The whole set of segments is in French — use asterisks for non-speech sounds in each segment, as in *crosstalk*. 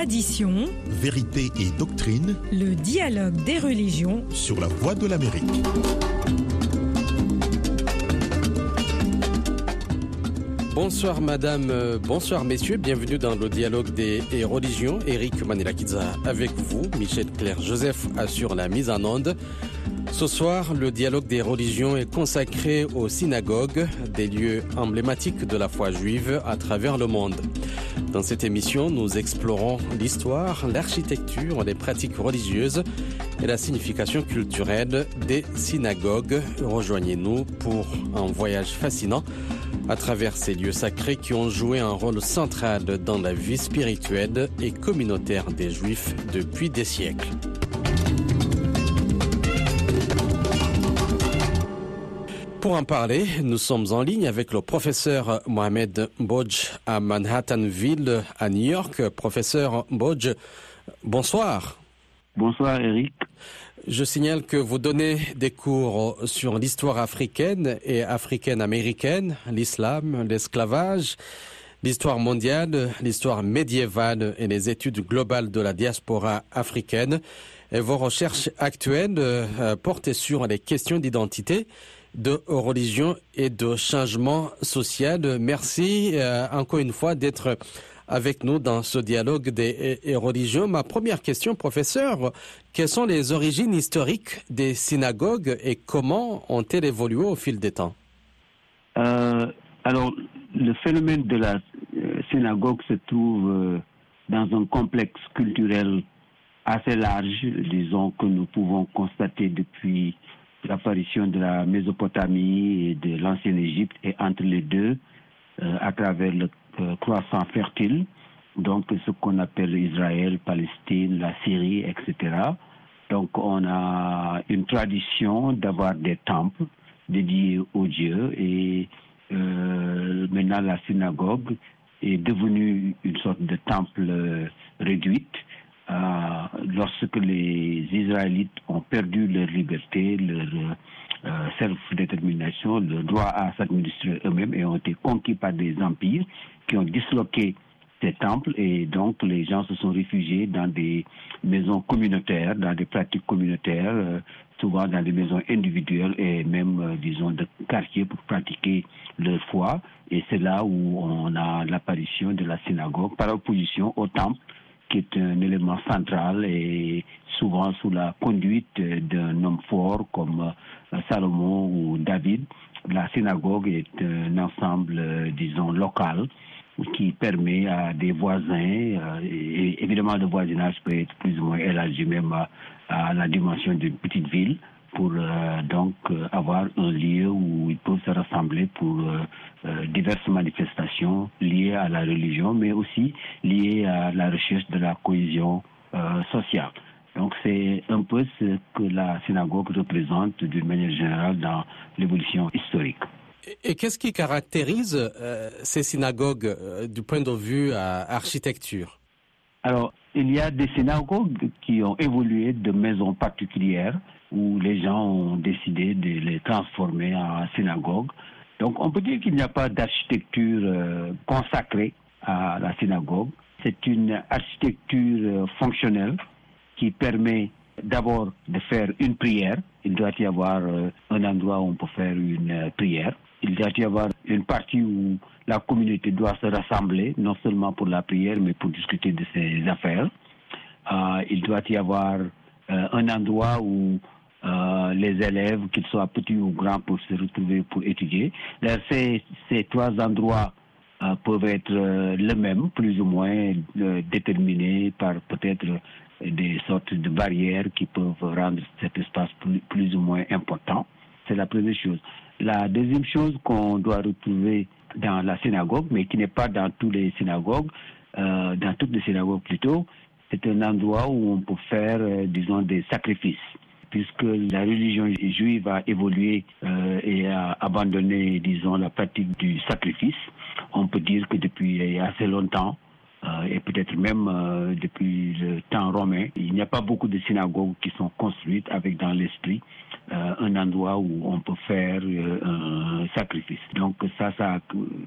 Tradition, vérité et doctrine le dialogue des religions sur la voie de l'Amérique. Bonsoir madame, euh, bonsoir messieurs, bienvenue dans le dialogue des religions. Eric Manilakidza avec vous, Michel Claire Joseph assure la mise en onde. Ce soir, le dialogue des religions est consacré aux synagogues, des lieux emblématiques de la foi juive à travers le monde. Dans cette émission, nous explorons l'histoire, l'architecture, les pratiques religieuses et la signification culturelle des synagogues. Rejoignez-nous pour un voyage fascinant à travers ces lieux sacrés qui ont joué un rôle central dans la vie spirituelle et communautaire des Juifs depuis des siècles. Pour en parler, nous sommes en ligne avec le professeur Mohamed Bodj à Manhattanville, à New York. Professeur Bodj, bonsoir. Bonsoir Eric. Je signale que vous donnez des cours sur l'histoire africaine et africaine-américaine, l'islam, l'esclavage, l'histoire mondiale, l'histoire médiévale et les études globales de la diaspora africaine. Et vos recherches actuelles euh, portent sur les questions d'identité de religion et de changement social. Merci euh, encore une fois d'être avec nous dans ce dialogue des religions. Ma première question, professeur, quelles sont les origines historiques des synagogues et comment ont-elles évolué au fil des temps? Euh, Alors, le phénomène de la euh, synagogue se trouve dans un complexe culturel assez large, disons, que nous pouvons constater depuis l'apparition de la Mésopotamie et de l'ancienne Égypte et entre les deux, euh, à travers le euh, croissant fertile, donc ce qu'on appelle Israël, Palestine, la Syrie, etc. Donc on a une tradition d'avoir des temples dédiés aux dieux et euh, maintenant la synagogue est devenue une sorte de temple réduite euh, lorsque les Israélites ont perdu leur liberté, leur euh, self-détermination, le droit à s'administrer eux-mêmes et ont été conquis par des empires qui ont disloqué ces temples et donc les gens se sont réfugiés dans des maisons communautaires, dans des pratiques communautaires, euh, souvent dans des maisons individuelles et même, disons, de quartiers pour pratiquer leur foi. Et c'est là où on a l'apparition de la synagogue par opposition au temple qui est un élément central et souvent sous la conduite d'un homme fort comme euh, Salomon ou David. La synagogue est un ensemble, euh, disons, local qui permet à des voisins, euh, et évidemment le voisinage peut être plus ou moins élargi même à la dimension d'une petite ville, pour euh, donc euh, avoir un lieu où ils peuvent se rassembler pour euh, diverses manifestations liées à la religion, mais aussi liées à la recherche de la cohésion sociale. Donc c'est un peu ce que la synagogue représente d'une manière générale dans l'évolution historique. Et qu'est-ce qui caractérise ces synagogues du point de vue architecture? Alors, il y a des synagogues qui ont évolué de maisons particulières où les gens ont décidé de les transformer en synagogue. Donc on peut dire qu'il n'y a pas d'architecture euh, consacrée à la synagogue. C'est une architecture euh, fonctionnelle qui permet d'abord de faire une prière. Il doit y avoir euh, un endroit où on peut faire une prière. Il doit y avoir une partie où la communauté doit se rassembler, non seulement pour la prière, mais pour discuter de ses affaires. il doit y avoir un endroit où euh, les élèves, qu'ils soient petits ou grands, pour se retrouver pour étudier. Ces, ces trois endroits euh, peuvent être euh, les mêmes, plus ou moins déterminés par peut-être des sortes de barrières qui peuvent rendre cet espace plus, ou moins important. C'est la première chose. La deuxième chose qu'on doit retrouver dans la synagogue, mais qui n'est pas dans tous les synagogues, dans toutes les synagogues plutôt, c'est un endroit où on peut faire, disons, des sacrifices puisque la religion juive a évolué euh, et a abandonné, disons, la pratique du sacrifice. On peut dire que depuis assez longtemps, euh, et peut-être même euh, depuis le temps romain, il n'y a pas beaucoup de synagogues qui sont construites avec dans l'esprit un endroit où on peut faire un sacrifice. Donc ça, ça a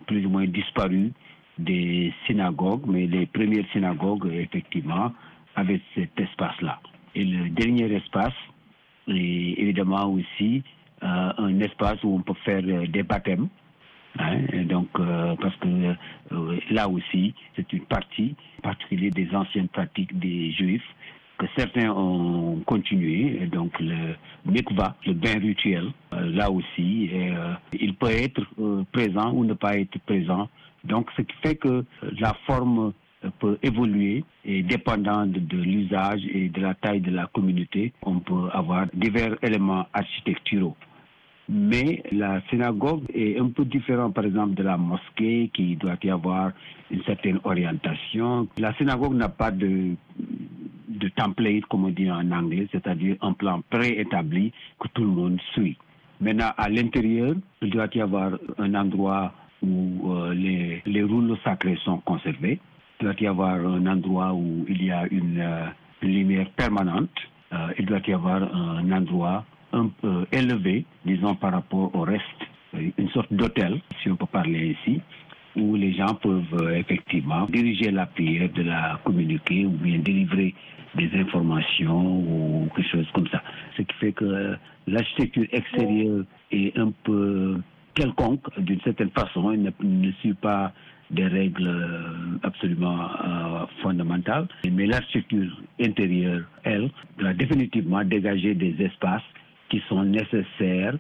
plus ou moins disparu des synagogues, mais les premières synagogues, effectivement, avaient cet espace-là. Et le dernier espace est évidemment aussi euh, un espace où on peut faire euh, des baptêmes. Hein, donc, euh, parce que là aussi, c'est une partie particulière des anciennes pratiques des Juifs que certains ont continué. Donc, le mikvah, le bain rituel, là aussi, il peut être présent ou ne pas être présent. Donc, ce qui fait que la forme peut évoluer et dépendant de, l'usage et de la taille de la communauté, on peut avoir divers éléments architecturaux. Mais la synagogue est un peu différente, par exemple, de la mosquée, qui doit y avoir une certaine orientation. La synagogue n'a pas de, de template, comme on dit en anglais, c'est-à-dire un plan préétabli que tout le monde suit. Maintenant, à l'intérieur, il doit y avoir un endroit où euh, les rouleaux sacrés sont conservés. Il doit y avoir un endroit où il y a une, euh, lumière permanente. Euh, il doit y avoir un endroit un peu élevé, disons par rapport au reste, une sorte d'hôtel, si on peut parler ici, où les gens peuvent euh, effectivement diriger la prière, de la communiquer ou bien délivrer des informations ou quelque chose comme ça. Ce qui fait que euh, l'architecture extérieure est un peu quelconque d'une certaine façon, il ne, ne suit pas des règles euh, absolument euh, fondamentales. Mais l'architecture intérieure, elle, doit définitivement dégager des espaces qui sont nécessaires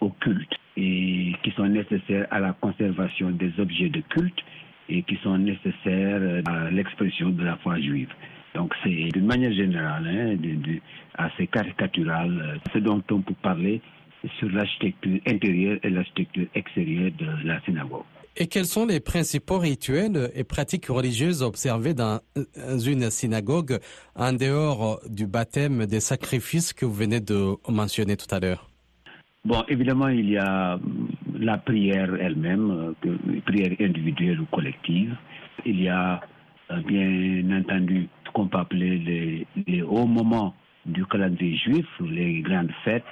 au culte et qui sont nécessaires à la conservation des objets de culte et qui sont nécessaires à l'expression de la foi juive. Donc c'est d'une manière générale, hein, assez caricatural, ce dont on peut parler sur l'architecture intérieure et l'architecture extérieure de la synagogue. Et quels sont les principaux rituels et pratiques religieuses observées dans une synagogue en dehors du baptême des sacrifices que vous venez de mentionner tout à l'heure? Bon, évidemment, il y a la prière elle-même, prière individuelle ou collective. Il y a bien entendu ce qu'on peut appeler les, les hauts moments du calendrier juif, les grandes fêtes,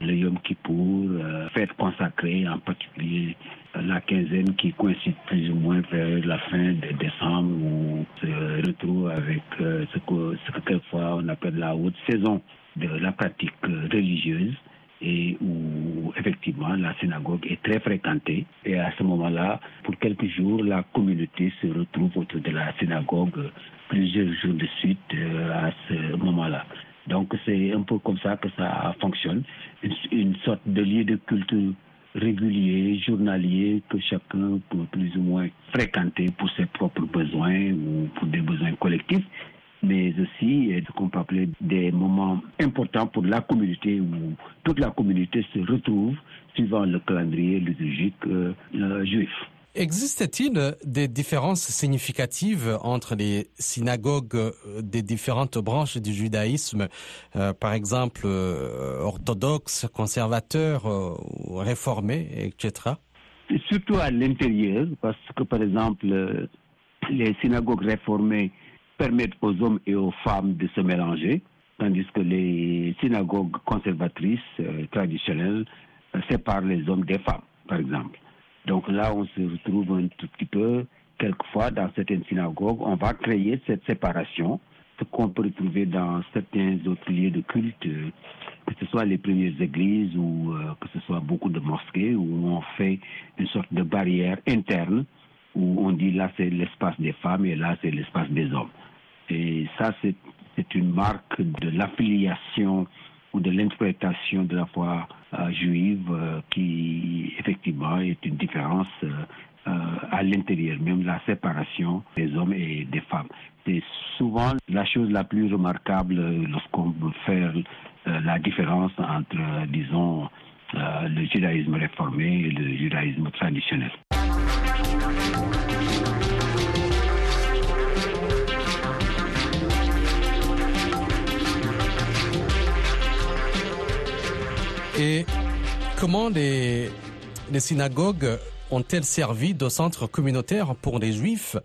le Yom Kippour, euh, fêtes consacrées, en particulier la quinzaine qui coïncide plus ou moins vers la fin de décembre où on se retrouve avec euh, ce, que, ce que quelquefois on appelle la haute saison de la pratique religieuse et où effectivement la synagogue est très fréquentée. Et à ce moment-là, pour quelques jours, la communauté se retrouve autour de la synagogue plusieurs jours de suite euh, à ce moment-là. Donc c'est un peu comme ça que ça fonctionne, une, sorte de lieu de culture régulier, journalier, que chacun peut plus ou moins fréquenter pour ses propres besoins ou pour des besoins collectifs, mais aussi ce qu'on peut appeler des moments importants pour la communauté où toute la communauté se retrouve suivant le calendrier liturgique euh, euh, juif. Existe-t-il des différences significatives entre les synagogues des différentes branches du judaïsme, euh, par exemple euh, orthodoxes, conservateurs, euh, réformés, etc. Surtout à l'intérieur, parce que par exemple, les synagogues réformées permettent aux hommes et aux femmes de se mélanger, tandis que les synagogues conservatrices traditionnelles séparent les hommes des femmes, par exemple. Donc là, on se retrouve un tout petit peu, quelquefois, dans certaines synagogues, on va créer cette séparation, ce qu'on peut retrouver dans certains autres lieux de culte, que ce soit les premières églises ou euh, que ce soit beaucoup de mosquées, où on fait une sorte de barrière interne, où on dit là c'est l'espace des femmes et là c'est l'espace des hommes. Et ça, c'est une marque de l'affiliation ou de l'interprétation de la foi euh, juive euh, qui effectivement est une différence euh, à l'intérieur, même la séparation des hommes et des femmes. C'est souvent la chose la plus remarquable lorsqu'on veut faire la différence entre, disons, le judaïsme réformé et le judaïsme traditionnel. Et comment les, synagogues ont-elles servi de centre communautaire pour les juifs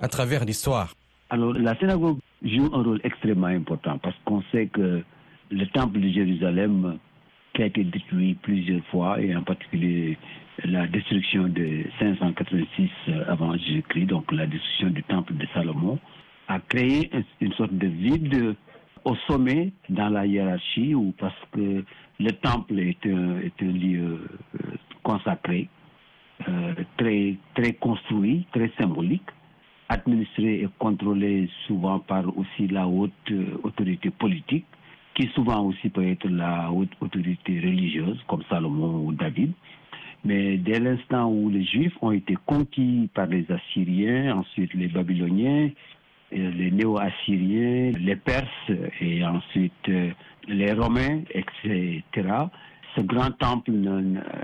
à travers l'histoire? Alors, la synagogue joue un rôle extrêmement important parce qu'on sait que le temple de Jérusalem qui a été détruit plusieurs fois, et en particulier la destruction de 586 avant Jésus-Christ, donc la destruction du temple de Salomon, a créé une sorte de vide au sommet dans la hiérarchie, ou parce que le temple est un, est un lieu euh, consacré, euh, très, très construit, très symbolique, administré et contrôlé souvent par aussi la haute euh, autorité politique, qui souvent aussi peut être la haute autorité religieuse, comme Salomon ou David. Mais dès l'instant où les Juifs ont été conquis par les Assyriens, ensuite les Babyloniens, les Néo-Assyriens, les Perses et ensuite euh, les Romains, etc., ce grand temple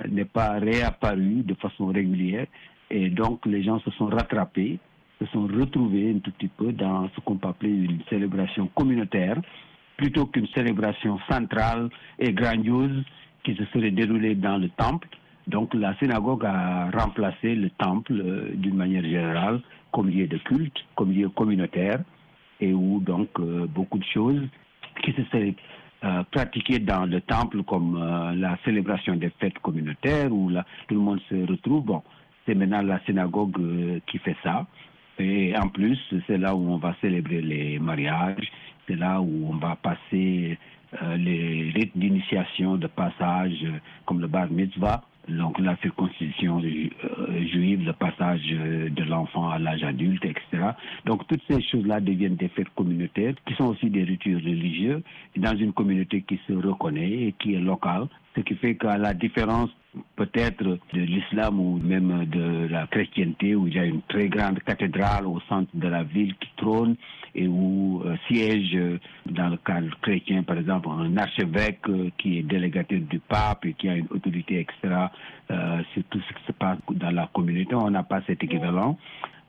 n'est pas réapparu de façon régulière et donc les gens se sont rattrapés, se sont retrouvés un tout petit peu dans ce qu'on peut appeler une célébration communautaire plutôt qu'une célébration centrale et grandiose qui se serait déroulée dans le temple. Donc la synagogue a remplacé le temple euh, d'une manière générale comme lieu de culte, comme lieu communautaire, et où donc euh, beaucoup de choses qui se seraient euh, pratiquées dans le temple, comme la célébration des fêtes communautaires, où tout le monde se retrouve. Bon, c'est maintenant la synagogue qui fait ça. Et en plus, c'est là où on va célébrer les mariages, c'est là où on va passer les rites d'initiation, de passage, comme le bar mitzvah, donc la circoncision euh, juive, le passage euh, de l'enfant à l'âge adulte, etc. Donc toutes ces choses-là deviennent des fêtes communautaires qui sont aussi des rituels religieux dans une communauté qui se reconnaît et qui est locale, ce qui fait qu'à la différence peut-être de l'islam ou même de la chrétienté où il y a une très grande cathédrale au centre de la ville qui trône et où euh, siège euh, dans le cadre chrétien par exemple un archevêque euh, qui est délégataire du pape et qui a une autorité extra sur tout ce qui se passe dans la communauté. On n'a pas cet équivalent.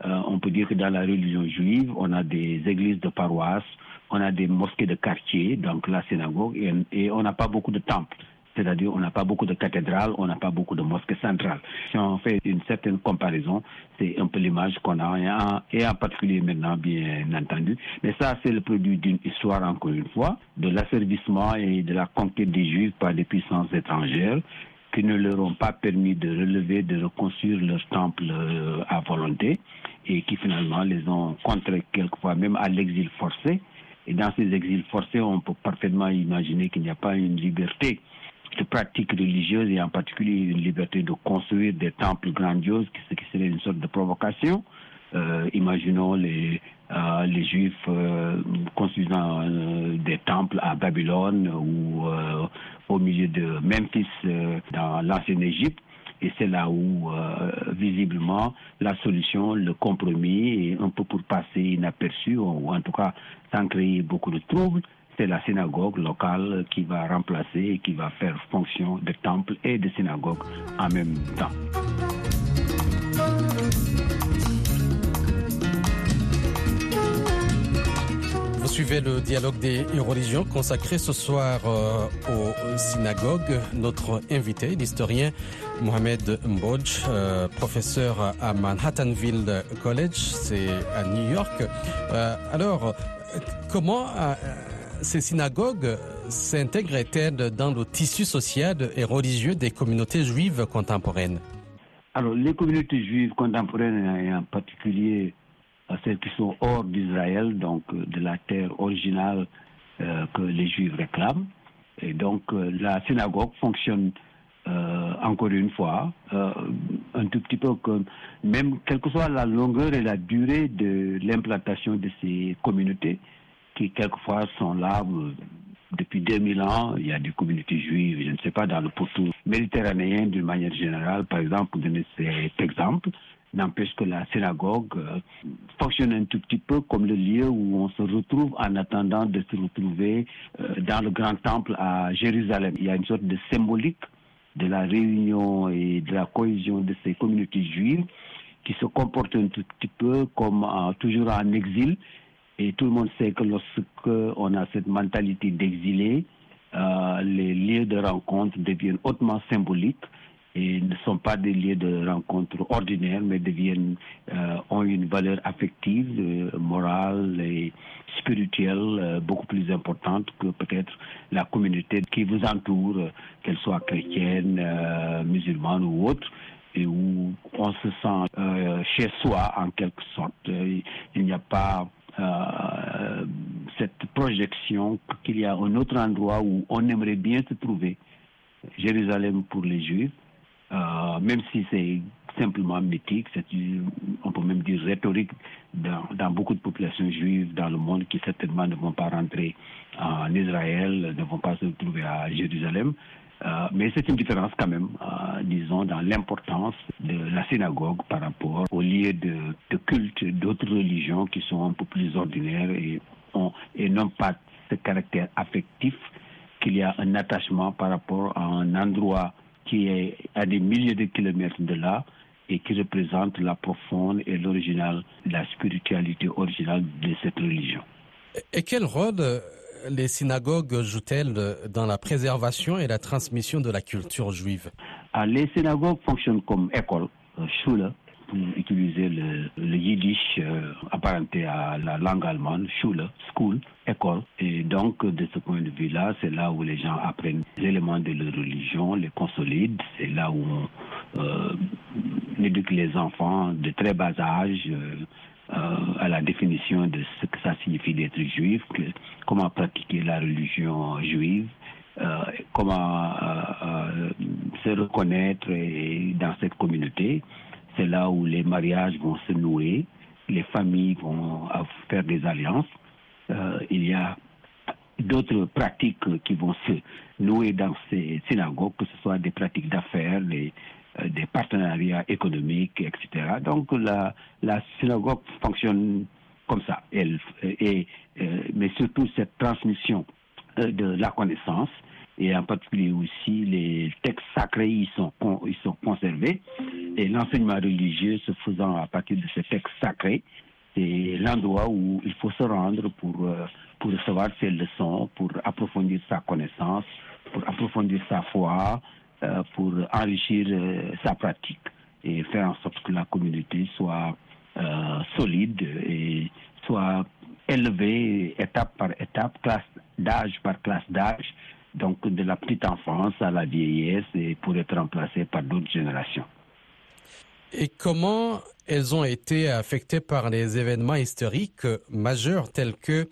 on peut dire que dans la religion juive, on a des églises de paroisse, on a des mosquées de quartier, donc la synagogue, et on n'a pas beaucoup de temples. C'est-à-dire, on n'a pas beaucoup de cathédrales, on n'a pas beaucoup de mosquées centrales. Si on fait une certaine comparaison, c'est un peu l'image qu'on a, et en, particulier maintenant, bien entendu. Mais ça, c'est le produit d'une histoire, encore une fois, de l'asservissement et de la conquête des Juifs par des puissances étrangères qui ne leur ont pas permis de relever, de reconstruire leur temple euh, à volonté et qui finalement les ont contraints quelquefois même à l'exil forcé. Et dans ces exils forcés, on peut parfaitement imaginer qu'il n'y a pas une liberté de pratiques religieuses et en particulier une liberté de construire des temples grandioses, ce qui serait une sorte de provocation. Euh, imaginons les, euh, les Juifs euh, construisant des temples à Babylone ou au milieu de Memphis dans l'ancienne Égypte. Et c'est là où, visiblement, la solution, le compromis, est un peu pour passer inaperçu, ou en tout cas sans créer beaucoup de troubles, c'est la synagogue locale qui va remplacer et qui va faire fonction de temple et de synagogue en même temps. Vous suivez le dialogue des religions consacré ce soir euh, aux synagogues. Notre invité, l'historien Mohamed Mbodj, euh, professeur à Manhattanville College, c'est à New York. Euh, alors, comment ces synagogues s'intègrent-elles dans le tissu social et religieux des communautés juives contemporaines Alors, les communautés juives contemporaines, et en particulier euh, celles qui sont hors d'Israël, donc euh, de la terre originale euh, que les juifs réclament, et donc la synagogue fonctionne encore une fois, un tout petit peu comme, même quelle que soit la longueur et la durée de l'implantation de ces communautés, qui quelquefois sont là euh, depuis 2000 ans. Il y a des communautés juives, je ne sais pas, dans le pourtour méditerranéen d'une manière générale, par exemple, pour donner cet exemple. N'empêche que la synagogue euh, fonctionne un tout petit peu comme le lieu où on se retrouve en attendant de se retrouver euh, dans le grand temple à Jérusalem. Il y a une sorte de symbolique de la réunion et de la cohésion de ces communautés juives qui se comportent un tout petit peu comme toujours en exil et tout le monde sait que lorsqu'on a cette mentalité d'exilé, euh, les lieux de rencontre deviennent hautement symboliques et ne sont pas des lieux de rencontre ordinaires, mais deviennent, euh, ont une valeur affective, euh, morale et spirituelle beaucoup plus importante que peut-être la communauté qui vous entoure, qu'elle soit chrétienne, musulmane ou autre et où on se sent chez soi en quelque sorte. Il n'y a pas cette projection qu'il y a un autre endroit où on aimerait bien se trouver. Jérusalem pour les Juifs, euh, même si c'est simplement mythique, c'est on peut même dire rhétorique dans, dans, beaucoup de populations juives dans le monde qui certainement ne vont pas rentrer en Israël, ne vont pas se trouver à Jérusalem. Euh, mais c'est une différence quand même, euh, disons, dans l'importance de la synagogue par rapport aux lieux de, de culte d'autres religions qui sont un peu plus ordinaires et, et n'ont pas ce caractère affectif qu'il y a un attachement par rapport à un endroit qui est à des milliers de kilomètres de là et qui représente la profonde et l'original, la spiritualité originale de cette religion. Et quel rôle euh, les synagogues jouent-elles dans la préservation et la transmission de la culture juive ah, Les synagogues fonctionnent comme école, euh, schule, pour utiliser le, yiddish euh, apparenté à la langue allemande, Schule, school, école. Et donc, de ce point de vue-là, c'est là où les gens apprennent les éléments de leur religion, les consolident. C'est là où on euh, éduque les enfants de très bas âge. À la définition de ce que ça signifie d'être juif, comment pratiquer la religion juive, euh, comment se reconnaître dans cette communauté c'est là où les mariages vont se nouer, les familles vont faire des alliances. Euh, il y a d'autres pratiques qui vont se nouer dans ces synagogues, que ce soit des pratiques d'affaires, des, euh, des, partenariats économiques, etc. Donc la, synagogue fonctionne comme ça. Elle, et, euh, mais surtout cette transmission de la connaissance et en particulier aussi les textes sacrés ils sont, ils sont conservés et l'enseignement religieux se faisant à partir de ces textes sacrés, c'est l'endroit où il faut se rendre pour, euh, pour recevoir ses leçons, pour approfondir sa connaissance, pour approfondir sa foi, euh, pour enrichir euh, sa pratique et faire en sorte que la communauté soit solide et soit élevée étape par étape, classe d'âge par classe d'âge, donc de la petite enfance à la vieillesse et pour être remplacée par d'autres générations. Et comment elles ont été affectées par les événements historiques majeurs tels que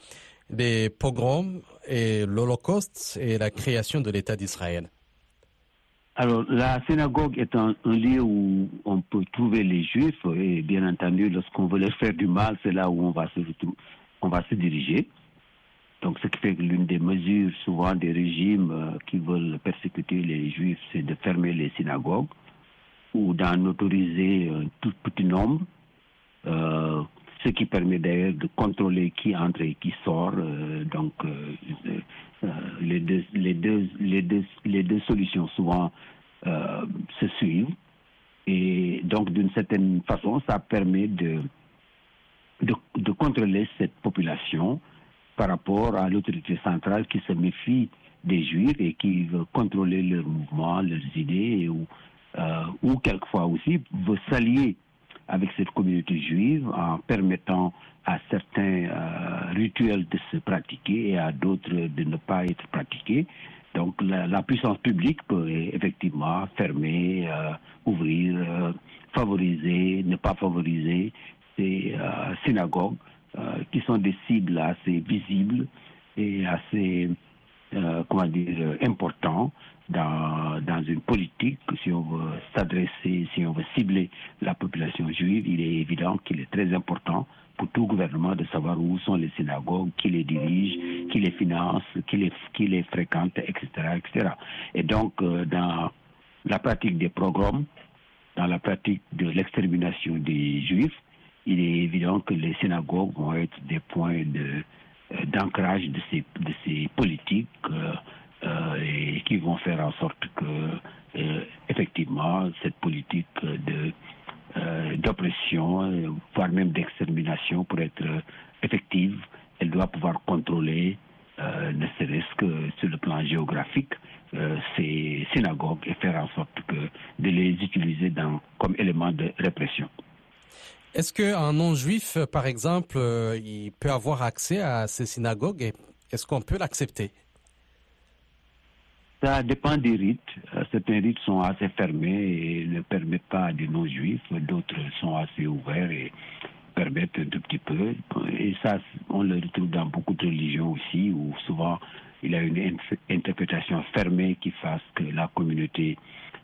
les pogroms et l'Holocauste et la création de l'État d'Israël? Alors, la synagogue est un, lieu où on peut trouver les juifs et bien entendu, lorsqu'on veut leur faire du mal, c'est là où on va se, on va se diriger. Donc, ce qui fait que l'une des mesures souvent des régimes euh, qui veulent persécuter les juifs, c'est de fermer les synagogues ou d'en autoriser un tout petit nombre, euh, ce qui permet d'ailleurs de contrôler qui entre et qui sort. Euh, donc, euh, les, deux, les, deux, solutions souvent se suivent. Et donc, d'une certaine façon, ça permet de, contrôler cette population par rapport à l'autorité centrale qui se méfie des Juifs et qui veut contrôler leurs mouvements, leurs idées, ou euh, ou quelquefois aussi veut s'allier avec cette communauté juive en permettant à certains euh, rituels de se pratiquer et à d'autres de ne pas être pratiqués. Donc la, puissance publique peut effectivement fermer, euh, ouvrir, favoriser, ne pas favoriser ces synagogues qui sont des cibles assez visibles et assez, comment dire, importantes dans, dans une politique, si on veut s'adresser, si on veut cibler la population juive, il est évident qu'il est très important pour tout gouvernement de savoir où sont les synagogues, qui les dirige, qui les finance, qui les, qui les fréquente, etc., etc. Et donc, euh, dans la pratique des programmes, dans la pratique de l'extermination des juifs, il est évident que les synagogues vont être des points de, euh, d'ancrage de ces, de ces politiques. Euh, euh, et qui vont faire en sorte que, euh, effectivement, cette politique euh, d'oppression, voire même d'extermination, pour être effective, elle doit pouvoir contrôler, ne serait-ce que sur le plan géographique, ces synagogues et faire en sorte que de les utiliser dans, comme élément de répression. Est-ce qu'un non-juif, par exemple, il peut avoir accès à ces synagogues est-ce qu'on peut l'accepter? Ça dépend des rites. Certains rites sont assez fermés et ne permettent pas des non-juifs. D'autres sont assez ouverts et permettent un tout petit peu. Et ça, on le retrouve dans beaucoup de religions aussi, où souvent il y a une interprétation fermée qui fasse que la communauté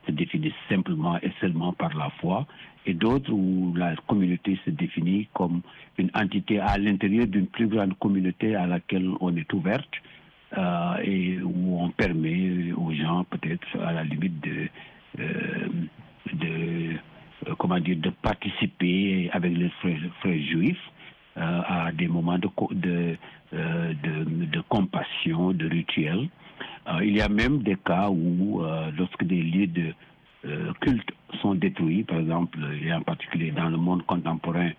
se définisse simplement et seulement par la foi, et d'autres où la communauté se définit comme une entité à l'intérieur d'une plus grande communauté à laquelle on est ouverte euh, et où on permet aux gens peut-être à la limite de, euh, euh, comment dire de participer avec les frères, juifs à des moments de, de, de, de compassion, de rituels. il y a même des cas où lorsque des lieux de culte sont détruits, par exemple, et en particulier dans le monde contemporain,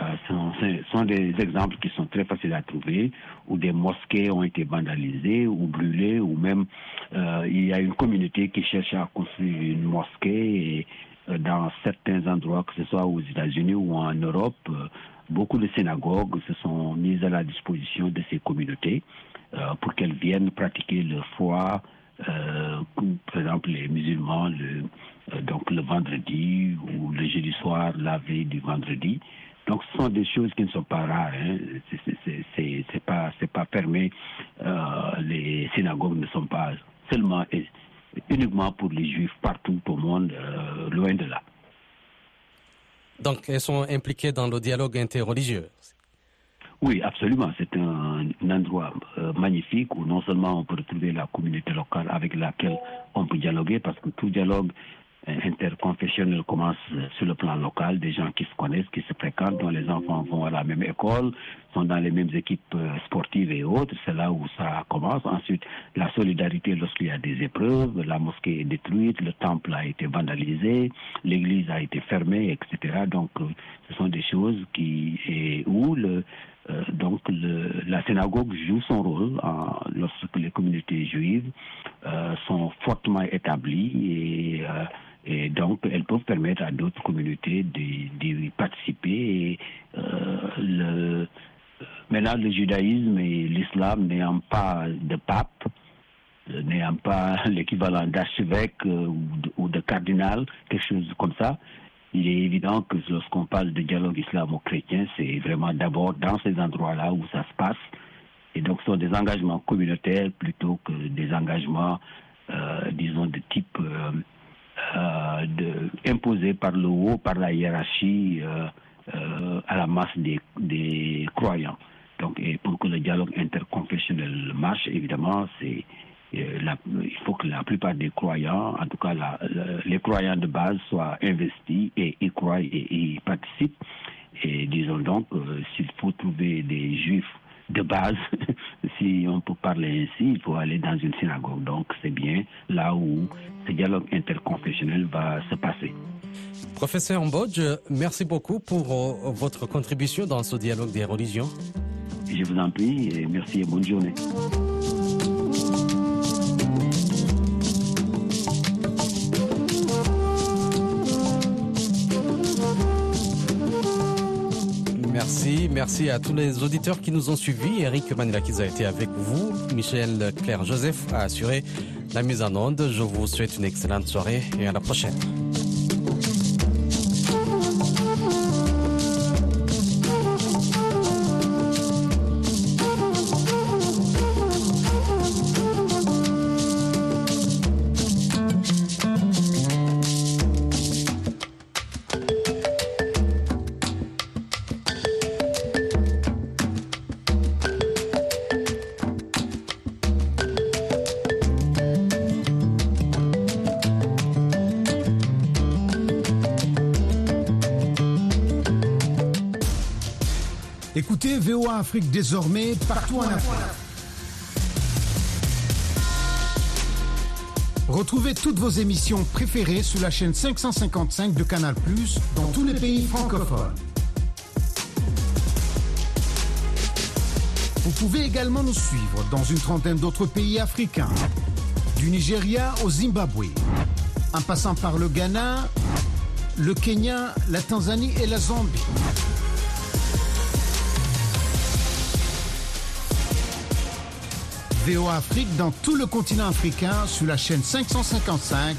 euh, sont, sont, des exemples qui sont très faciles à trouver, où des mosquées ont été vandalisées ou brûlées, ou même euh, il y a une communauté qui cherche à construire une mosquée et euh, dans certains endroits, que ce soit aux États-Unis ou en Europe, euh, beaucoup de synagogues se sont mises à la disposition de ces communautés euh, pour qu'elles viennent pratiquer leur foi. par exemple, les musulmans, le, donc le vendredi ou le jeudi soir, la veille du vendredi, donc, ce sont des choses qui ne sont pas rares. Hein. C'est pas, c'est pas permis. Euh, les synagogues ne sont pas seulement et uniquement pour les juifs partout au monde, euh, loin de là. Donc, elles sont impliquées dans le dialogue interreligieux. Oui, absolument. C'est un, endroit euh, magnifique où non seulement on peut retrouver la communauté locale avec laquelle on peut dialoguer, parce que tout dialogue interconfessionnel commence sur le plan local, des gens qui se connaissent, qui se fréquentent, dont les enfants vont à la même école, sont dans les mêmes équipes sportives et autres. C'est là où ça commence. Ensuite, la solidarité lorsqu'il y a des épreuves, la mosquée est détruite, le temple a été vandalisé, l'église a été fermée, etc. Donc, ce sont des choses qui et où le euh, donc le, la synagogue joue son rôle lorsque les communautés juives euh, sont fortement établies et euh, et donc, elles peuvent permettre à d'autres communautés d'y participer. Et, euh, le, maintenant, le judaïsme et l'islam n'ayant pas de pape, n'ayant pas *laughs* l'équivalent d'archevêque euh, ou de cardinal, quelque chose comme ça, il est évident que lorsqu'on parle de dialogue islamo-chrétien, c'est vraiment d'abord dans ces endroits-là où ça se passe. Et donc, ce sont des engagements communautaires plutôt que des engagements, euh, disons, de type euh, euh, de, imposé par le haut, par la hiérarchie euh, euh, à la masse des, des, croyants. Donc, et pour que le dialogue interconfessionnel marche, évidemment, c'est la, il faut que la plupart des croyants, en tout cas les croyants de base, soient investis et y croient et y participent. Et disons donc, s'il faut trouver des juifs de base, *laughs* si on peut parler ainsi, il faut aller dans une synagogue. Donc c'est bien là où ce dialogue interconfessionnel va se passer. Professeur Mbodge, merci beaucoup pour euh, votre contribution dans ce dialogue des religions. Je vous en prie et merci et bonne journée. Merci, à tous les auditeurs qui nous ont suivis. Eric Manilakiz a été avec vous. Michel Claire Joseph a assuré la mise en onde. Je vous souhaite une excellente soirée et à la prochaine. Écoutez VOA Afrique désormais partout en Afrique. Retrouvez toutes vos émissions préférées sur la chaîne 555 de Canal dans tous les pays francophones. Vous pouvez également nous suivre dans une trentaine d'autres pays africains. du Nigeria au Zimbabwe, en passant par le Ghana, le Kenya, la Tanzanie et la Zambie. VOA Afrique dans tout le continent africain sur la chaîne 555